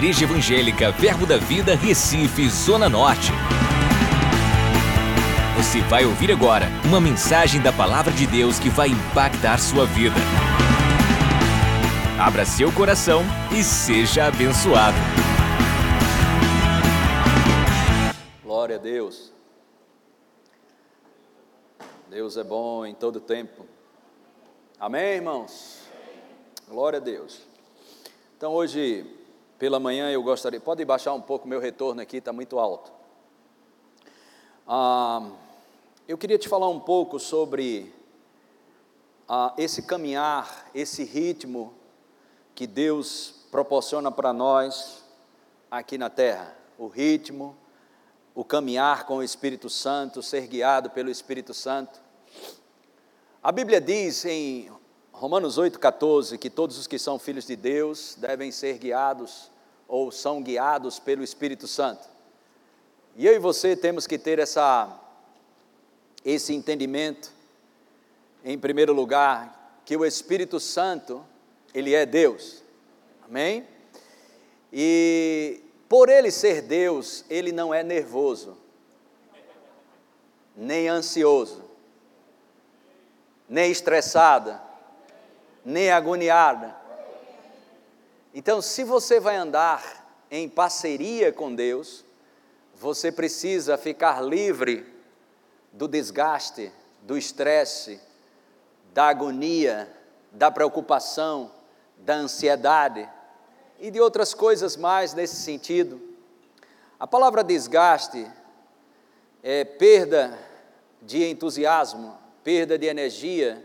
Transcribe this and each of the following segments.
Igreja Evangélica Verbo da Vida, Recife, Zona Norte. Você vai ouvir agora uma mensagem da Palavra de Deus que vai impactar sua vida. Abra seu coração e seja abençoado. Glória a Deus. Deus é bom em todo tempo. Amém, irmãos? Glória a Deus. Então, hoje, pela manhã, eu gostaria. Pode baixar um pouco meu retorno aqui, está muito alto. Ah, eu queria te falar um pouco sobre ah, esse caminhar, esse ritmo que Deus proporciona para nós aqui na terra. O ritmo, o caminhar com o Espírito Santo, ser guiado pelo Espírito Santo. A Bíblia diz em Romanos 8,14, que todos os que são filhos de Deus devem ser guiados ou são guiados pelo Espírito Santo. E eu e você temos que ter essa, esse entendimento, em primeiro lugar, que o Espírito Santo, ele é Deus. Amém? E por ele ser Deus, ele não é nervoso, nem ansioso, nem estressada nem agoniada. Então, se você vai andar em parceria com Deus, você precisa ficar livre do desgaste, do estresse, da agonia, da preocupação, da ansiedade e de outras coisas mais nesse sentido. A palavra desgaste é perda de entusiasmo, perda de energia,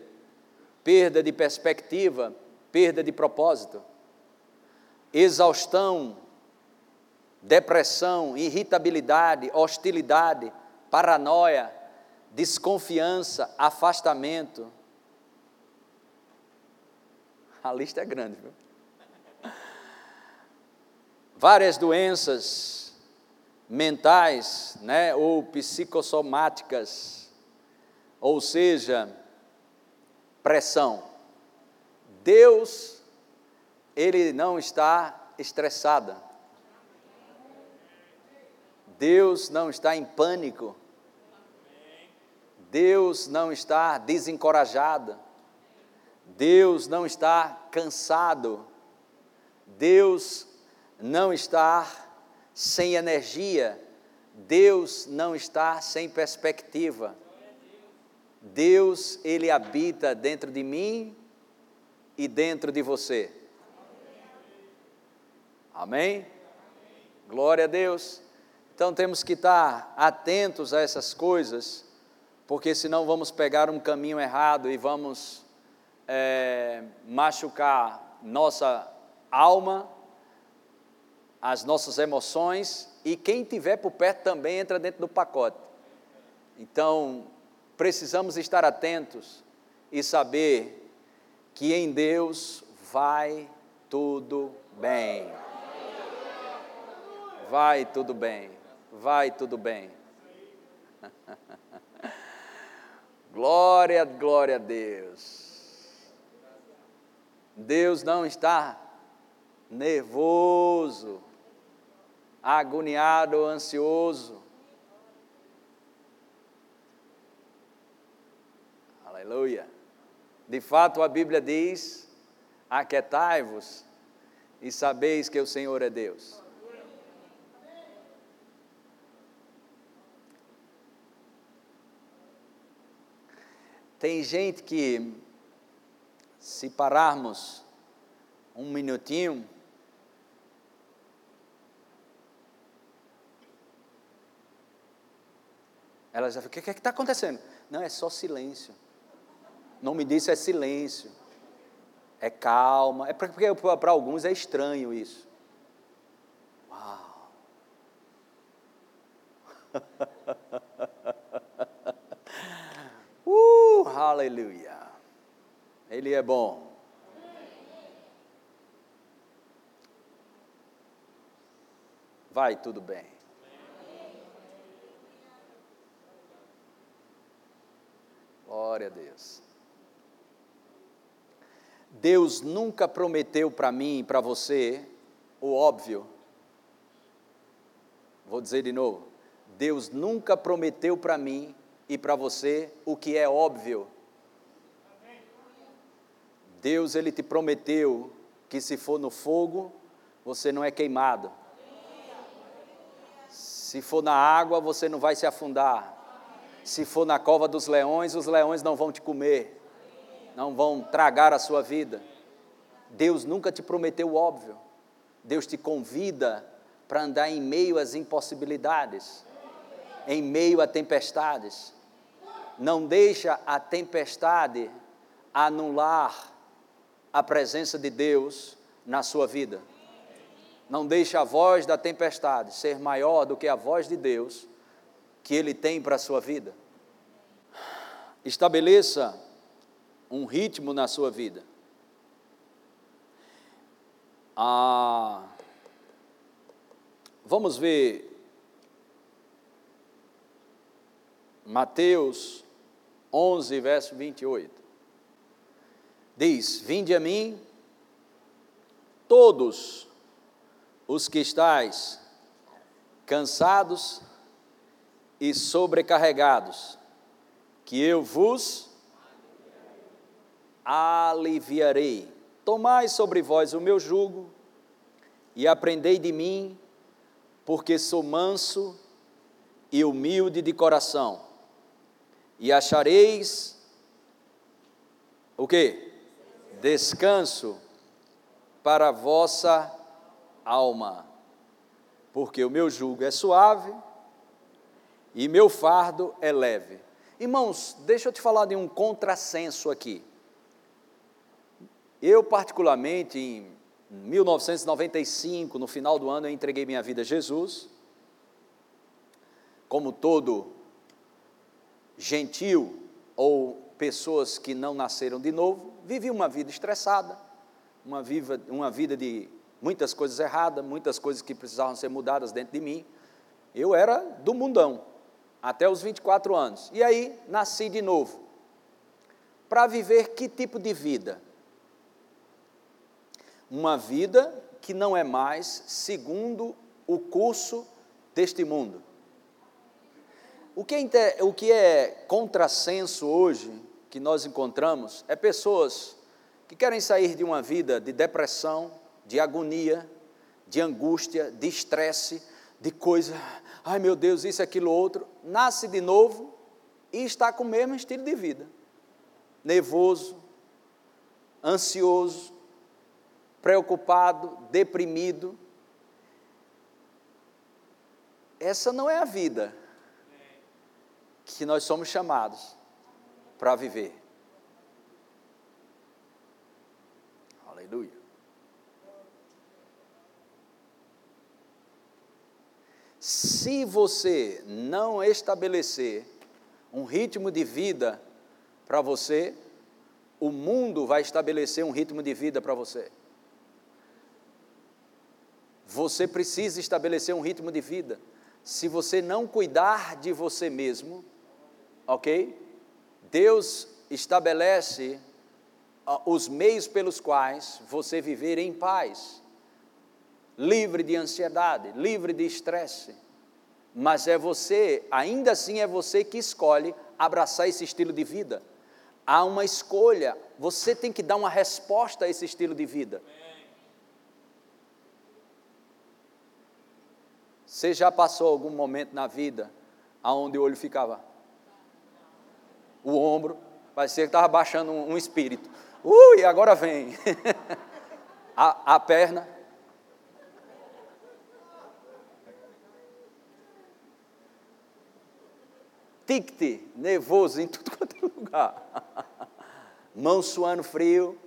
perda de perspectiva, perda de propósito, exaustão, depressão, irritabilidade, hostilidade, paranoia, desconfiança, afastamento. A lista é grande, viu? Várias doenças mentais, né, ou psicossomáticas, ou seja, pressão. Deus, Ele não está estressada. Deus não está em pânico. Deus não está desencorajado. Deus não está cansado. Deus não está sem energia. Deus não está sem perspectiva. Deus, ele habita dentro de mim e dentro de você. Amém? Glória a Deus. Então temos que estar atentos a essas coisas, porque senão vamos pegar um caminho errado e vamos é, machucar nossa alma, as nossas emoções e quem tiver por perto também entra dentro do pacote. Então, precisamos estar atentos e saber que em Deus vai tudo bem. Vai tudo bem, vai tudo bem. glória, glória a Deus. Deus não está nervoso, agoniado, ansioso. Aleluia. De fato, a Bíblia diz: Aquietai-vos e sabeis que o Senhor é Deus. Tem gente que, se pararmos um minutinho, ela já fica: o que é está acontecendo? Não, é só silêncio. O nome disso é silêncio, é calma. É porque para alguns é estranho isso. Uau! uh, aleluia! Ele é bom. Vai tudo bem. Glória a Deus. Deus nunca prometeu para mim e para você o óbvio, Vou dizer de novo. Deus nunca prometeu para mim e para você o que é óbvio. Deus ele te prometeu que se for no fogo, você não é queimado. Se for na água, você não vai se afundar. Se for na cova dos leões, os leões não vão te comer. Não vão tragar a sua vida. Deus nunca te prometeu o óbvio. Deus te convida para andar em meio às impossibilidades, em meio a tempestades. Não deixa a tempestade anular a presença de Deus na sua vida. Não deixe a voz da tempestade ser maior do que a voz de Deus que Ele tem para a sua vida. Estabeleça um ritmo na sua vida. Ah, vamos ver Mateus 11, verso 28 diz: Vinde a mim, todos os que estáis cansados e sobrecarregados, que eu vos aliviarei. Tomai sobre vós o meu jugo e aprendei de mim, porque sou manso e humilde de coração, e achareis o que? descanso para a vossa alma, porque o meu jugo é suave e meu fardo é leve. Irmãos, deixa eu te falar de um contrassenso aqui. Eu, particularmente, em 1995, no final do ano, eu entreguei minha vida a Jesus. Como todo gentil ou pessoas que não nasceram de novo, vivi uma vida estressada, uma, viva, uma vida de muitas coisas erradas, muitas coisas que precisavam ser mudadas dentro de mim. Eu era do mundão, até os 24 anos. E aí, nasci de novo. Para viver que tipo de vida? Uma vida que não é mais segundo o curso deste mundo. O que, é, o que é contrassenso hoje, que nós encontramos, é pessoas que querem sair de uma vida de depressão, de agonia, de angústia, de estresse, de coisa, ai meu Deus, isso, aquilo, outro, nasce de novo e está com o mesmo estilo de vida. Nervoso, ansioso, preocupado, deprimido. Essa não é a vida que nós somos chamados para viver. Aleluia. Se você não estabelecer um ritmo de vida para você, o mundo vai estabelecer um ritmo de vida para você. Você precisa estabelecer um ritmo de vida. Se você não cuidar de você mesmo, ok? Deus estabelece uh, os meios pelos quais você viver em paz, livre de ansiedade, livre de estresse. Mas é você, ainda assim é você que escolhe abraçar esse estilo de vida. Há uma escolha, você tem que dar uma resposta a esse estilo de vida. Você já passou algum momento na vida aonde o olho ficava o ombro, parecia que estava baixando um, um espírito. Ui, agora vem. a, a perna. Ticte, nervoso em tudo quanto é lugar. Mão suando frio.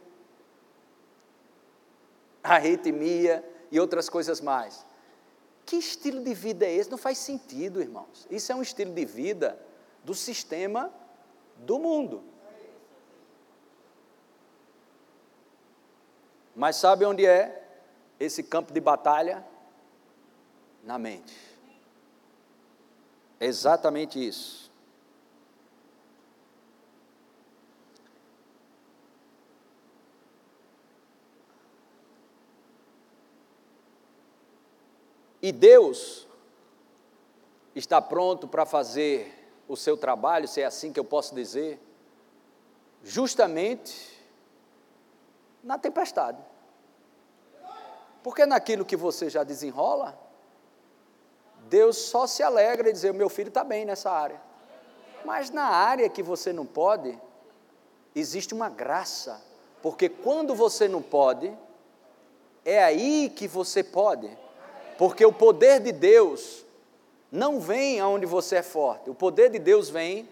Arritmia e outras coisas mais. Que estilo de vida é esse? Não faz sentido, irmãos. Isso é um estilo de vida do sistema do mundo. Mas sabe onde é esse campo de batalha? Na mente. É exatamente isso. E Deus está pronto para fazer o seu trabalho, se é assim que eu posso dizer, justamente na tempestade. Porque naquilo que você já desenrola, Deus só se alegra e dizer: meu filho está bem nessa área. Mas na área que você não pode, existe uma graça, porque quando você não pode, é aí que você pode, porque o poder de Deus não vem aonde você é forte, o poder de Deus vem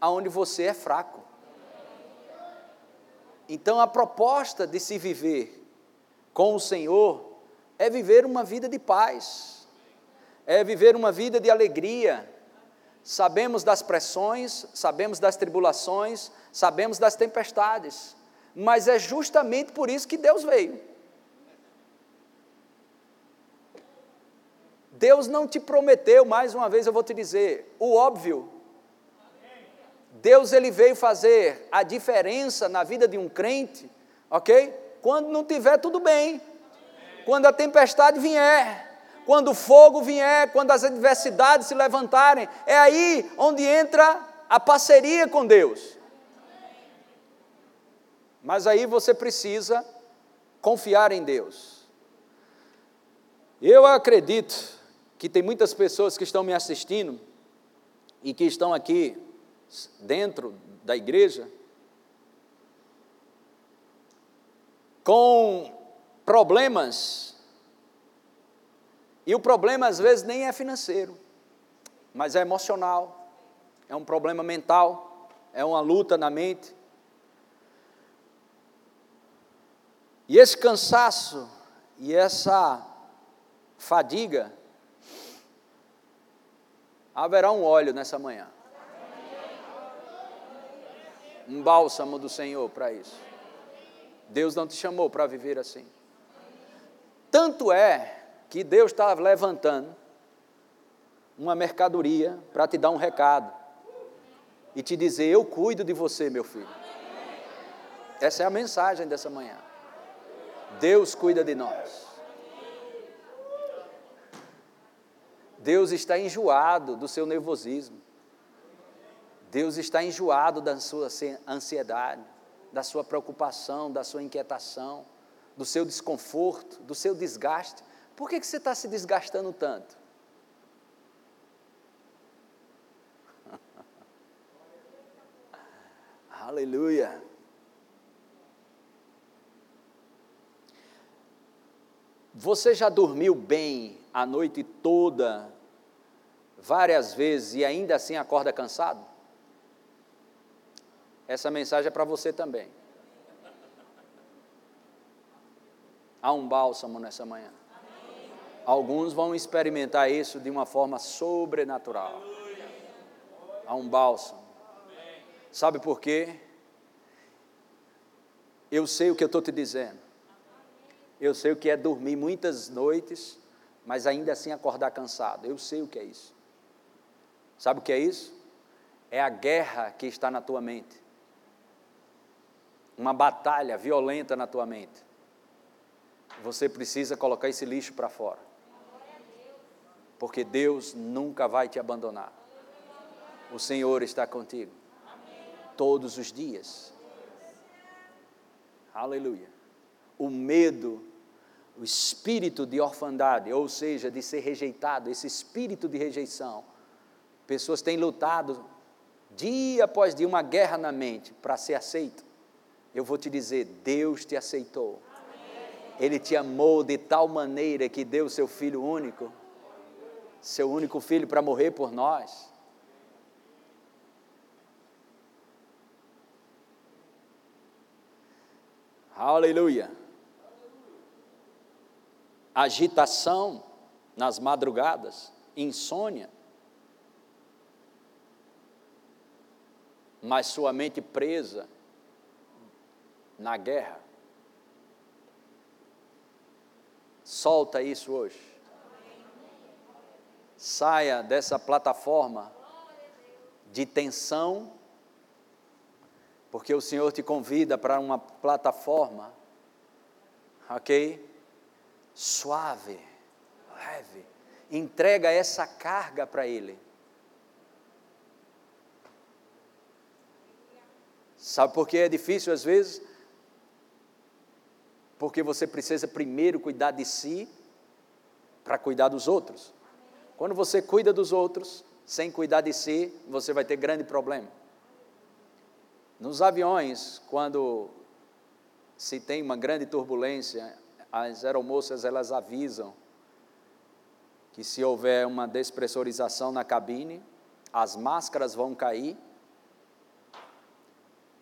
aonde você é fraco. Então a proposta de se viver com o Senhor é viver uma vida de paz, é viver uma vida de alegria. Sabemos das pressões, sabemos das tribulações, sabemos das tempestades, mas é justamente por isso que Deus veio. Deus não te prometeu, mais uma vez eu vou te dizer, o óbvio. Deus ele veio fazer a diferença na vida de um crente, ok? Quando não tiver tudo bem, quando a tempestade vier, quando o fogo vier, quando as adversidades se levantarem, é aí onde entra a parceria com Deus. Mas aí você precisa confiar em Deus. Eu acredito que tem muitas pessoas que estão me assistindo e que estão aqui dentro da igreja com problemas. E o problema às vezes nem é financeiro, mas é emocional, é um problema mental, é uma luta na mente. E esse cansaço e essa fadiga haverá um óleo nessa manhã. Um bálsamo do Senhor para isso. Deus não te chamou para viver assim. Tanto é que Deus está levantando uma mercadoria para te dar um recado e te dizer: Eu cuido de você, meu filho. Essa é a mensagem dessa manhã. Deus cuida de nós. Deus está enjoado do seu nervosismo. Deus está enjoado da sua ansiedade, da sua preocupação, da sua inquietação, do seu desconforto, do seu desgaste. Por que, que você está se desgastando tanto? Aleluia. Você já dormiu bem a noite toda, várias vezes, e ainda assim acorda cansado? Essa mensagem é para você também. Há um bálsamo nessa manhã. Alguns vão experimentar isso de uma forma sobrenatural. Há um bálsamo. Sabe por quê? Eu sei o que eu estou te dizendo. Eu sei o que é dormir muitas noites mas ainda assim acordar cansado. Eu sei o que é isso. Sabe o que é isso? É a guerra que está na tua mente. Uma batalha violenta na tua mente. Você precisa colocar esse lixo para fora. Porque Deus nunca vai te abandonar. O Senhor está contigo. Todos os dias. Aleluia. O medo o espírito de orfandade, ou seja, de ser rejeitado, esse espírito de rejeição. Pessoas têm lutado dia após dia uma guerra na mente para ser aceito. Eu vou te dizer, Deus te aceitou. Ele te amou de tal maneira que deu seu filho único, seu único filho para morrer por nós. Aleluia agitação nas madrugadas, insônia, mas sua mente presa na guerra. Solta isso hoje. Saia dessa plataforma de tensão, porque o Senhor te convida para uma plataforma, ok? suave, leve. Entrega essa carga para Ele. Sabe por que é difícil às vezes? Porque você precisa primeiro cuidar de si para cuidar dos outros. Quando você cuida dos outros sem cuidar de si, você vai ter grande problema. Nos aviões, quando se tem uma grande turbulência, as aeromoças elas avisam que se houver uma despressurização na cabine, as máscaras vão cair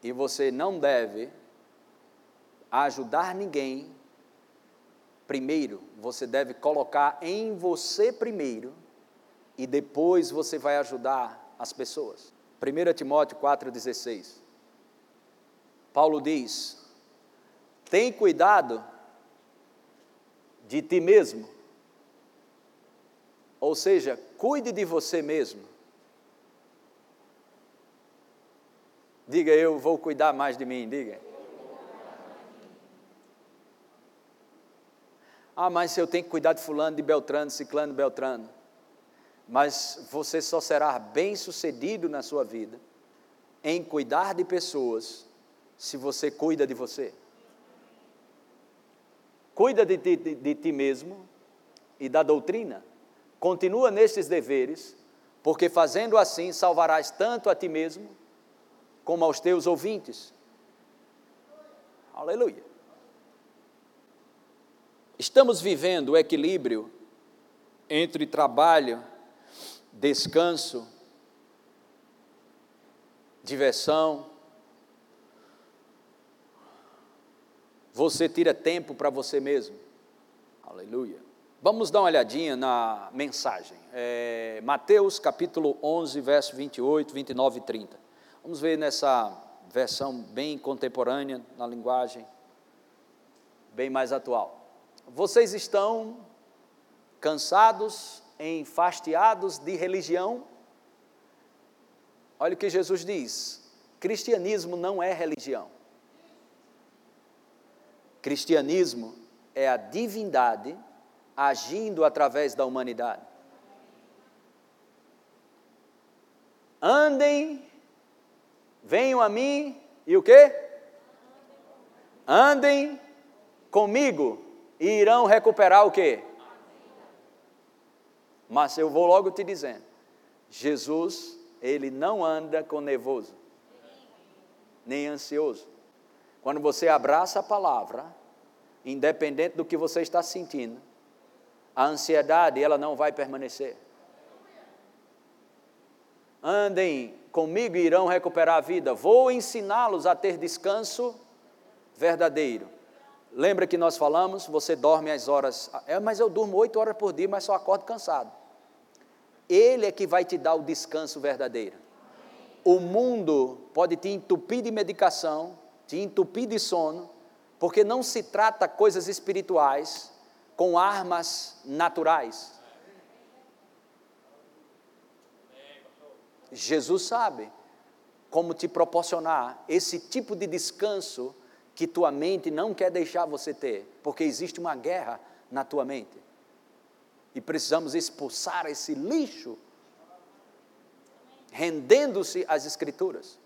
e você não deve ajudar ninguém. Primeiro, você deve colocar em você primeiro e depois você vai ajudar as pessoas. 1 Timóteo 4,16. Paulo diz: tem cuidado de ti mesmo, ou seja, cuide de você mesmo. Diga eu vou cuidar mais de mim, diga. Ah, mas eu tenho que cuidar de fulano, de Beltrano, Ciclano, Beltrano. Mas você só será bem sucedido na sua vida em cuidar de pessoas se você cuida de você. Cuida de ti, de, de ti mesmo e da doutrina. Continua nestes deveres, porque fazendo assim salvarás tanto a ti mesmo como aos teus ouvintes. Aleluia. Estamos vivendo o equilíbrio entre trabalho, descanso, diversão. Você tira tempo para você mesmo. Aleluia. Vamos dar uma olhadinha na mensagem. É, Mateus capítulo 11, verso 28, 29 e 30. Vamos ver nessa versão bem contemporânea, na linguagem bem mais atual. Vocês estão cansados, enfastiados de religião? Olha o que Jesus diz: cristianismo não é religião. Cristianismo é a divindade agindo através da humanidade. Andem Venham a mim e o quê? Andem comigo e irão recuperar o quê? Mas eu vou logo te dizendo, Jesus, ele não anda com nervoso, nem ansioso. Quando você abraça a palavra, independente do que você está sentindo, a ansiedade ela não vai permanecer. Andem comigo e irão recuperar a vida. Vou ensiná-los a ter descanso verdadeiro. Lembra que nós falamos, você dorme as horas, é, mas eu durmo oito horas por dia, mas só acordo cansado. Ele é que vai te dar o descanso verdadeiro. O mundo pode te entupir de medicação, te entupir de sono, porque não se trata coisas espirituais com armas naturais. Jesus sabe como te proporcionar esse tipo de descanso que tua mente não quer deixar você ter, porque existe uma guerra na tua mente. E precisamos expulsar esse lixo, rendendo-se às Escrituras.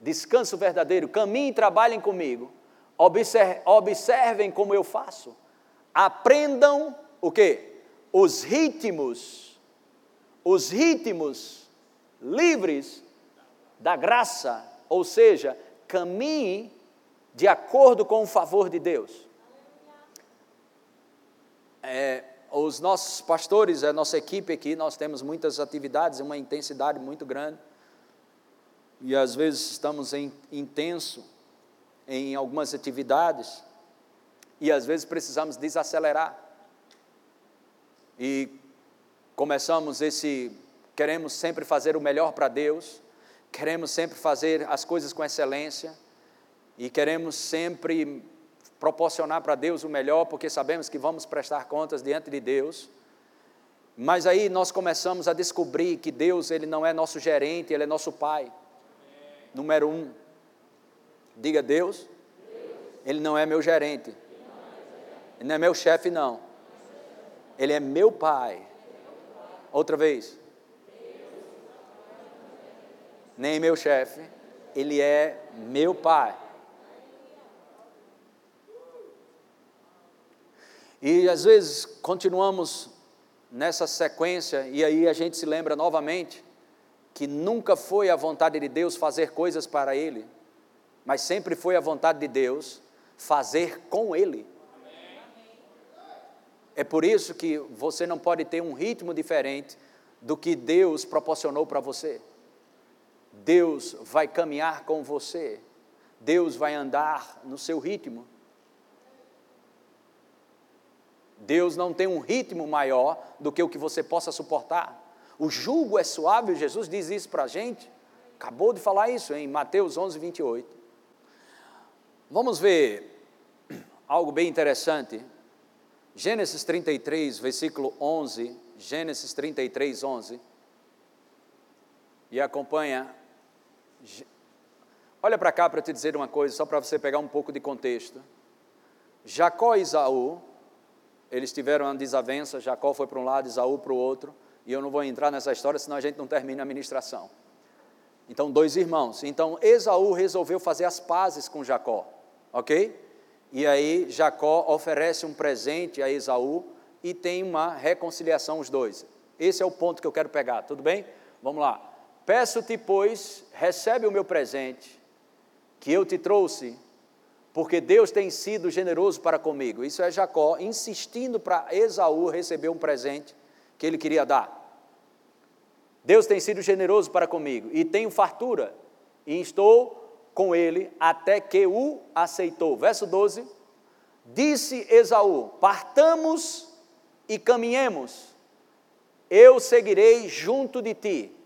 Descanso verdadeiro, caminhem e trabalhem comigo, observem como eu faço, aprendam o que? os ritmos, os ritmos livres da graça, ou seja, caminhe de acordo com o favor de Deus. É, os nossos pastores, a nossa equipe aqui, nós temos muitas atividades, uma intensidade muito grande, e às vezes estamos em intenso em algumas atividades, e às vezes precisamos desacelerar e começamos esse queremos sempre fazer o melhor para Deus, queremos sempre fazer as coisas com excelência e queremos sempre proporcionar para Deus o melhor, porque sabemos que vamos prestar contas diante de Deus. Mas aí nós começamos a descobrir que Deus ele não é nosso gerente, ele é nosso pai. Número um, diga Deus, ele não é meu gerente, ele não é meu chefe não. Ele é meu Pai. Outra vez. nem meu chefe, ele é meu pai. E às vezes continuamos nessa sequência e aí a gente se lembra novamente que nunca foi a vontade de Deus fazer coisas para ele, mas sempre foi a vontade de Deus fazer com ele. É por isso que você não pode ter um ritmo diferente do que Deus proporcionou para você. Deus vai caminhar com você, Deus vai andar no seu ritmo. Deus não tem um ritmo maior do que o que você possa suportar. O jugo é suave, Jesus diz isso para a gente. Acabou de falar isso em Mateus 11, 28. Vamos ver algo bem interessante. Gênesis 33, versículo 11. Gênesis 33, 11. E acompanha. Olha para cá para te dizer uma coisa, só para você pegar um pouco de contexto. Jacó e Isaú eles tiveram uma desavença, Jacó foi para um lado, Isaú para o outro, e eu não vou entrar nessa história, senão a gente não termina a ministração. Então, dois irmãos. Então, Esaú resolveu fazer as pazes com Jacó, ok? E aí, Jacó oferece um presente a Esaú e tem uma reconciliação os dois. Esse é o ponto que eu quero pegar, tudo bem? Vamos lá. Peço-te, pois, recebe o meu presente que eu te trouxe porque Deus tem sido generoso para comigo. Isso é Jacó insistindo para Esaú receber um presente que ele queria dar. Deus tem sido generoso para comigo e tenho fartura, e estou com ele até que o aceitou. Verso 12: Disse Esaú: Partamos e caminhemos, eu seguirei junto de ti.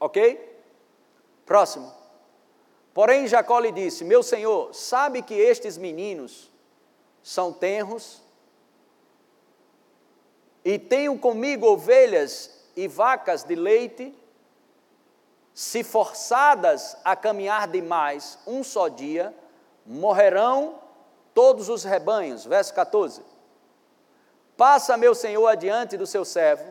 Ok? Próximo. Porém, Jacó lhe disse: Meu senhor, sabe que estes meninos são tenros e tenho comigo ovelhas e vacas de leite. Se forçadas a caminhar demais um só dia, morrerão todos os rebanhos. Verso 14. Passa, meu senhor, adiante do seu servo,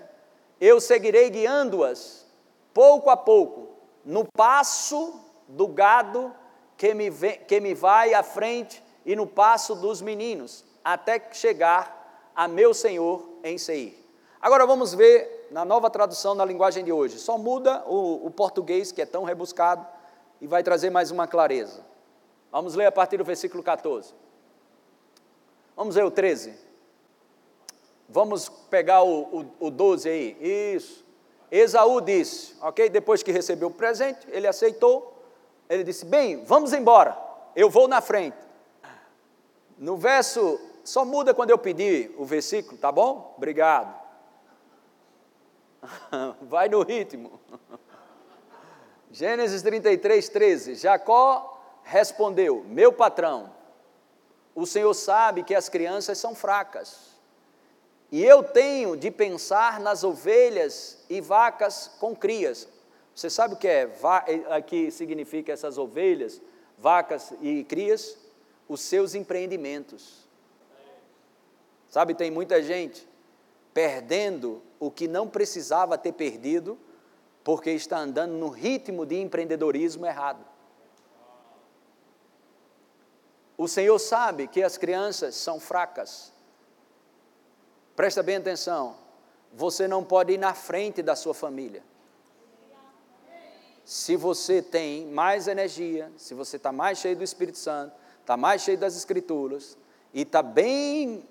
eu seguirei guiando-as, pouco a pouco, no passo do gado que me, vem, que me vai à frente e no passo dos meninos, até chegar a meu Senhor em Seir. Agora vamos ver na nova tradução na linguagem de hoje. Só muda o, o português, que é tão rebuscado, e vai trazer mais uma clareza. Vamos ler a partir do versículo 14. Vamos ler o 13. Vamos pegar o, o, o 12 aí. Isso. Esaú disse, ok? Depois que recebeu o presente, ele aceitou. Ele disse: Bem, vamos embora, eu vou na frente. No verso, só muda quando eu pedir o versículo, tá bom? Obrigado. Vai no ritmo. Gênesis 33, 13. Jacó respondeu: Meu patrão, o Senhor sabe que as crianças são fracas, e eu tenho de pensar nas ovelhas e vacas com crias. Você sabe o que é aqui significa essas ovelhas, vacas e crias? Os seus empreendimentos. Sabe, tem muita gente perdendo o que não precisava ter perdido, porque está andando no ritmo de empreendedorismo errado. O Senhor sabe que as crianças são fracas. Presta bem atenção. Você não pode ir na frente da sua família se você tem mais energia, se você está mais cheio do Espírito Santo, está mais cheio das Escrituras, e está bem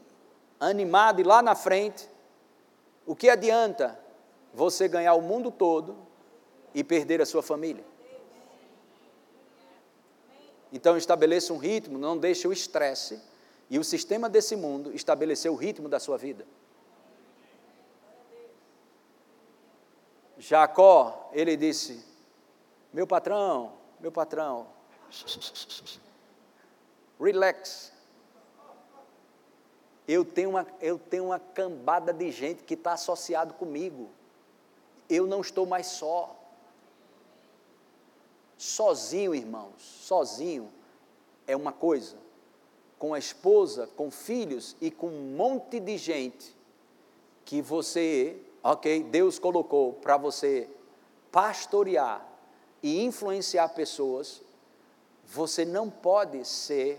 animado e lá na frente, o que adianta você ganhar o mundo todo e perder a sua família? Então estabeleça um ritmo, não deixe o estresse e o sistema desse mundo estabelecer o ritmo da sua vida. Jacó, ele disse: meu patrão, meu patrão, relax. Eu tenho uma, eu tenho uma cambada de gente que está associado comigo. Eu não estou mais só. Sozinho, irmãos, sozinho é uma coisa. Com a esposa, com filhos e com um monte de gente que você, ok, Deus colocou para você pastorear e influenciar pessoas, você não pode ser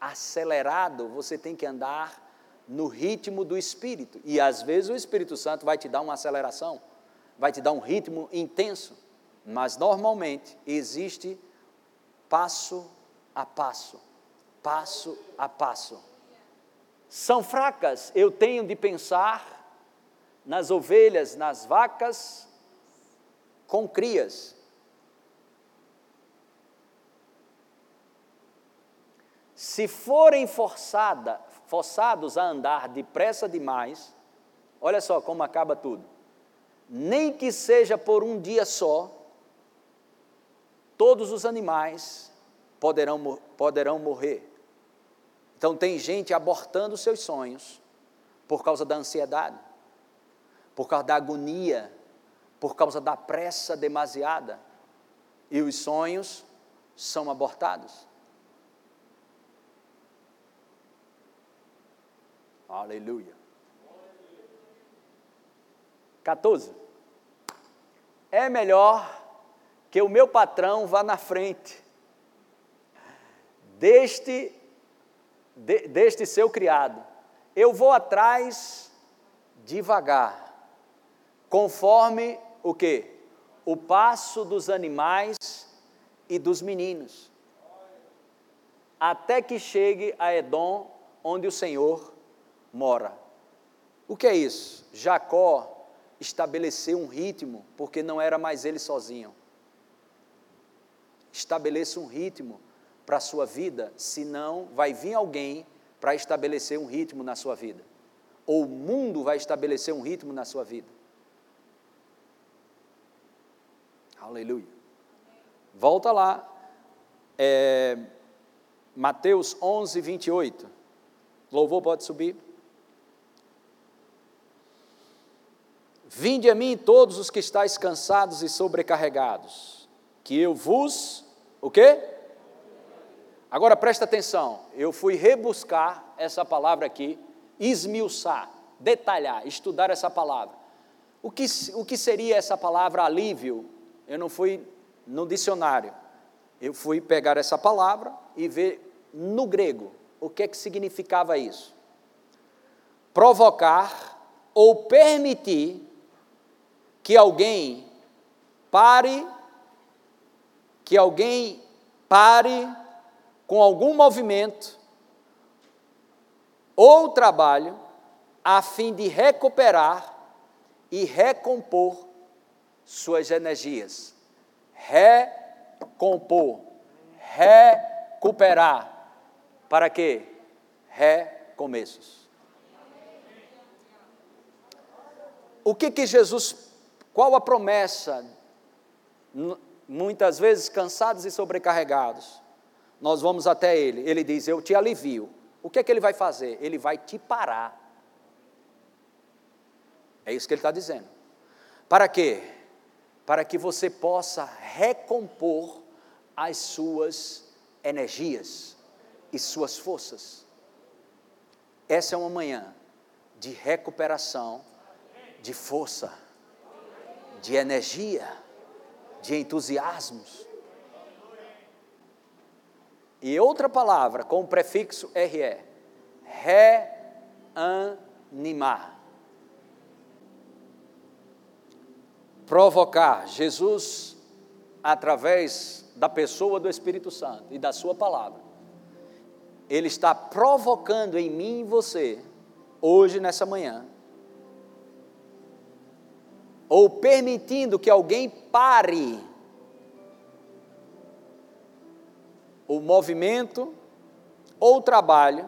acelerado, você tem que andar no ritmo do Espírito. E às vezes o Espírito Santo vai te dar uma aceleração, vai te dar um ritmo intenso, mas normalmente existe passo a passo, passo a passo. São fracas, eu tenho de pensar nas ovelhas, nas vacas com crias. Se forem forçada, forçados a andar depressa demais, olha só como acaba tudo. Nem que seja por um dia só, todos os animais poderão, poderão morrer. Então, tem gente abortando seus sonhos por causa da ansiedade, por causa da agonia, por causa da pressa demasiada, e os sonhos são abortados. Aleluia. 14. É melhor que o meu patrão vá na frente deste, de, deste seu criado. Eu vou atrás devagar, conforme o que? O passo dos animais e dos meninos, até que chegue a Edom, onde o Senhor mora. O que é isso? Jacó estabeleceu um ritmo, porque não era mais ele sozinho. Estabeleça um ritmo para a sua vida, senão vai vir alguém para estabelecer um ritmo na sua vida. Ou o mundo vai estabelecer um ritmo na sua vida. Aleluia. Volta lá, é, Mateus 11, 28. Louvor pode subir. Vinde a mim todos os que estáis cansados e sobrecarregados, que eu vos, o quê? Agora presta atenção, eu fui rebuscar essa palavra aqui, esmiuçar, detalhar, estudar essa palavra. O que, o que seria essa palavra alívio? Eu não fui no dicionário, eu fui pegar essa palavra e ver no grego o que é que significava isso. Provocar ou permitir que alguém pare, que alguém pare com algum movimento ou trabalho a fim de recuperar e recompor suas energias. Recompor, recuperar. Para quê? Recomeços. O que que Jesus qual a promessa? Muitas vezes cansados e sobrecarregados, nós vamos até Ele, Ele diz: Eu te alivio. O que é que Ele vai fazer? Ele vai te parar. É isso que Ele está dizendo. Para quê? Para que você possa recompor as suas energias e suas forças. Essa é uma manhã de recuperação de força de energia, de entusiasmos. E outra palavra com o prefixo RE, reanimar. Provocar. Jesus, através da pessoa do Espírito Santo e da Sua palavra, Ele está provocando em mim e você, hoje, nessa manhã, ou permitindo que alguém pare o movimento ou o trabalho,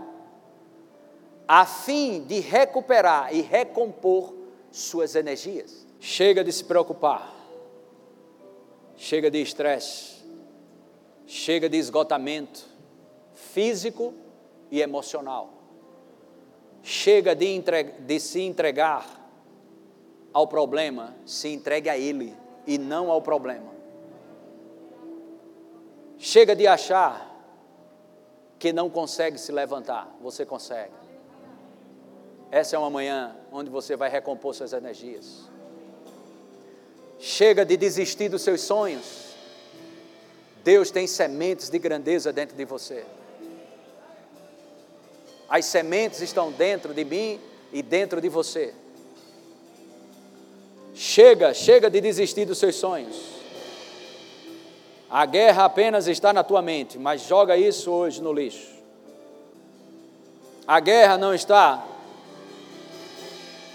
a fim de recuperar e recompor suas energias. Chega de se preocupar, chega de estresse, chega de esgotamento físico e emocional, chega de, de se entregar ao problema, se entregue a Ele e não ao problema. Chega de achar que não consegue se levantar, você consegue. Essa é uma manhã onde você vai recompor suas energias. Chega de desistir dos seus sonhos. Deus tem sementes de grandeza dentro de você. As sementes estão dentro de mim e dentro de você. Chega, chega de desistir dos seus sonhos. A guerra apenas está na tua mente, mas joga isso hoje no lixo. A guerra não está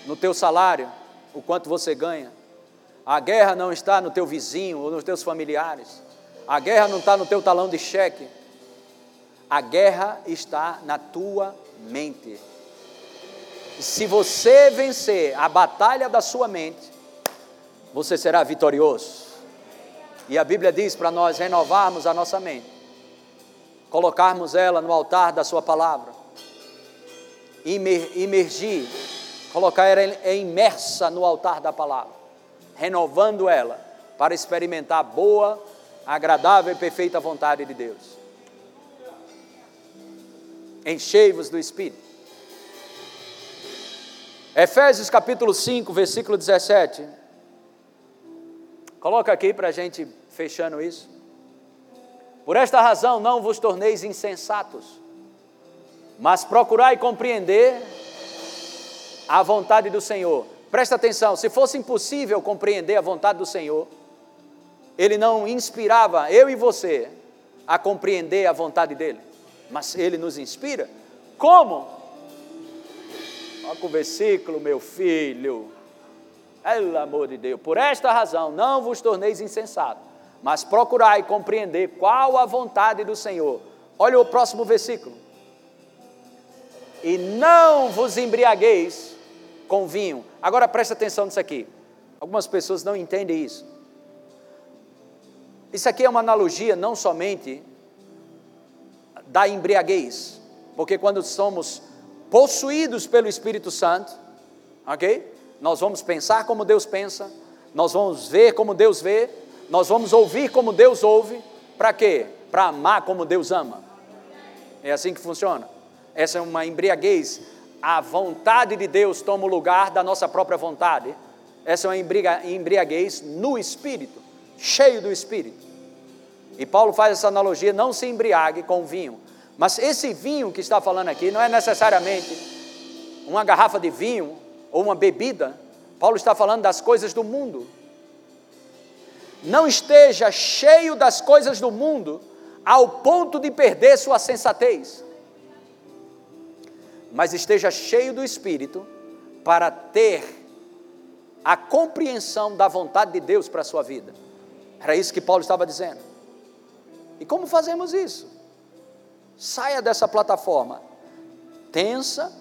no teu salário, o quanto você ganha. A guerra não está no teu vizinho ou nos teus familiares. A guerra não está no teu talão de cheque. A guerra está na tua mente. Se você vencer a batalha da sua mente, você será vitorioso. E a Bíblia diz para nós renovarmos a nossa mente, colocarmos ela no altar da Sua palavra, imergir, colocar ela imersa no altar da palavra, renovando ela para experimentar boa, agradável e perfeita vontade de Deus. Enchei-vos do Espírito. Efésios capítulo 5, versículo 17. Coloca aqui para a gente fechando isso. Por esta razão não vos torneis insensatos, mas procurai compreender a vontade do Senhor. Presta atenção, se fosse impossível compreender a vontade do Senhor, Ele não inspirava eu e você a compreender a vontade dEle, mas Ele nos inspira. Como? Olha o versículo, meu filho. Pelo amor de Deus, por esta razão não vos torneis insensatos, mas procurai compreender qual a vontade do Senhor. Olha o próximo versículo. E não vos embriagueis com vinho. Agora presta atenção nisso aqui. Algumas pessoas não entendem isso. Isso aqui é uma analogia não somente da embriaguez, porque quando somos possuídos pelo Espírito Santo, ok? Nós vamos pensar como Deus pensa, nós vamos ver como Deus vê, nós vamos ouvir como Deus ouve, para quê? Para amar como Deus ama. É assim que funciona. Essa é uma embriaguez. A vontade de Deus toma o lugar da nossa própria vontade. Essa é uma embriaguez no espírito, cheio do espírito. E Paulo faz essa analogia: não se embriague com vinho. Mas esse vinho que está falando aqui não é necessariamente uma garrafa de vinho ou uma bebida. Paulo está falando das coisas do mundo não esteja cheio das coisas do mundo ao ponto de perder sua sensatez, mas esteja cheio do Espírito para ter a compreensão da vontade de Deus para a sua vida. Era isso que Paulo estava dizendo. E como fazemos isso? Saia dessa plataforma tensa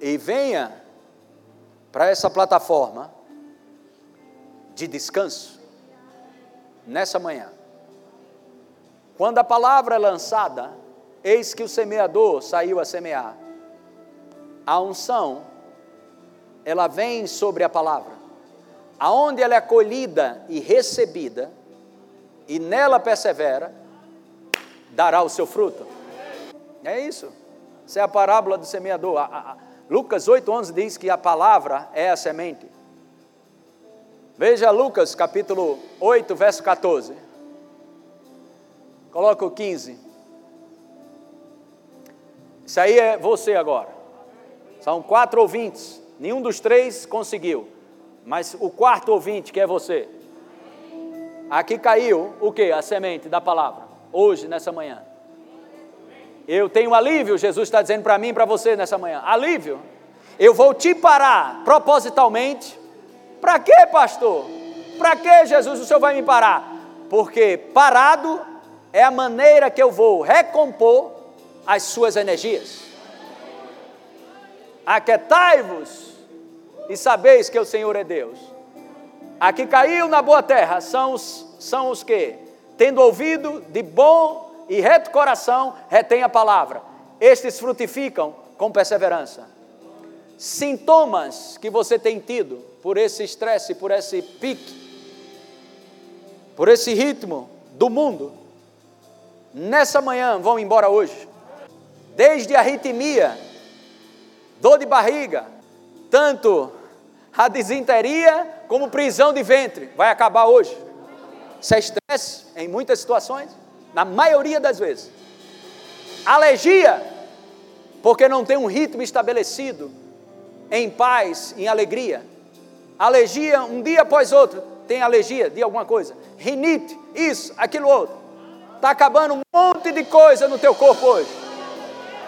e venha para essa plataforma de descanso nessa manhã. Quando a palavra é lançada, eis que o semeador saiu a semear. A unção, ela vem sobre a palavra. Aonde ela é acolhida e recebida, e nela persevera, dará o seu fruto. É isso. Essa é a parábola do semeador. A, a, Lucas 8,11 diz que a palavra é a semente. Veja Lucas capítulo 8, verso 14. Coloca o 15. Isso aí é você agora. São quatro ouvintes. Nenhum dos três conseguiu. Mas o quarto ouvinte, que é você. Aqui caiu o que? A semente da palavra. Hoje, nessa manhã. Eu tenho alívio, Jesus está dizendo para mim e para você nessa manhã. Alívio. Eu vou te parar propositalmente para quê, pastor? Para que, Jesus, o senhor vai me parar? Porque parado é a maneira que eu vou recompor as suas energias. Aquetai-vos e sabeis que o Senhor é Deus. Aqui caiu na boa terra são os, são os que, tendo ouvido de bom e reto coração, retém a palavra. Estes frutificam com perseverança. Sintomas que você tem tido por esse estresse, por esse pique, por esse ritmo do mundo, nessa manhã vão embora hoje. Desde arritmia, dor de barriga, tanto A desinteria como prisão de ventre vai acabar hoje. Isso é estresse em muitas situações, na maioria das vezes. Alergia, porque não tem um ritmo estabelecido em paz, em alegria. Alergia, um dia após outro, tem alergia de alguma coisa. Rinite, isso, aquilo outro. Está acabando um monte de coisa no teu corpo hoje.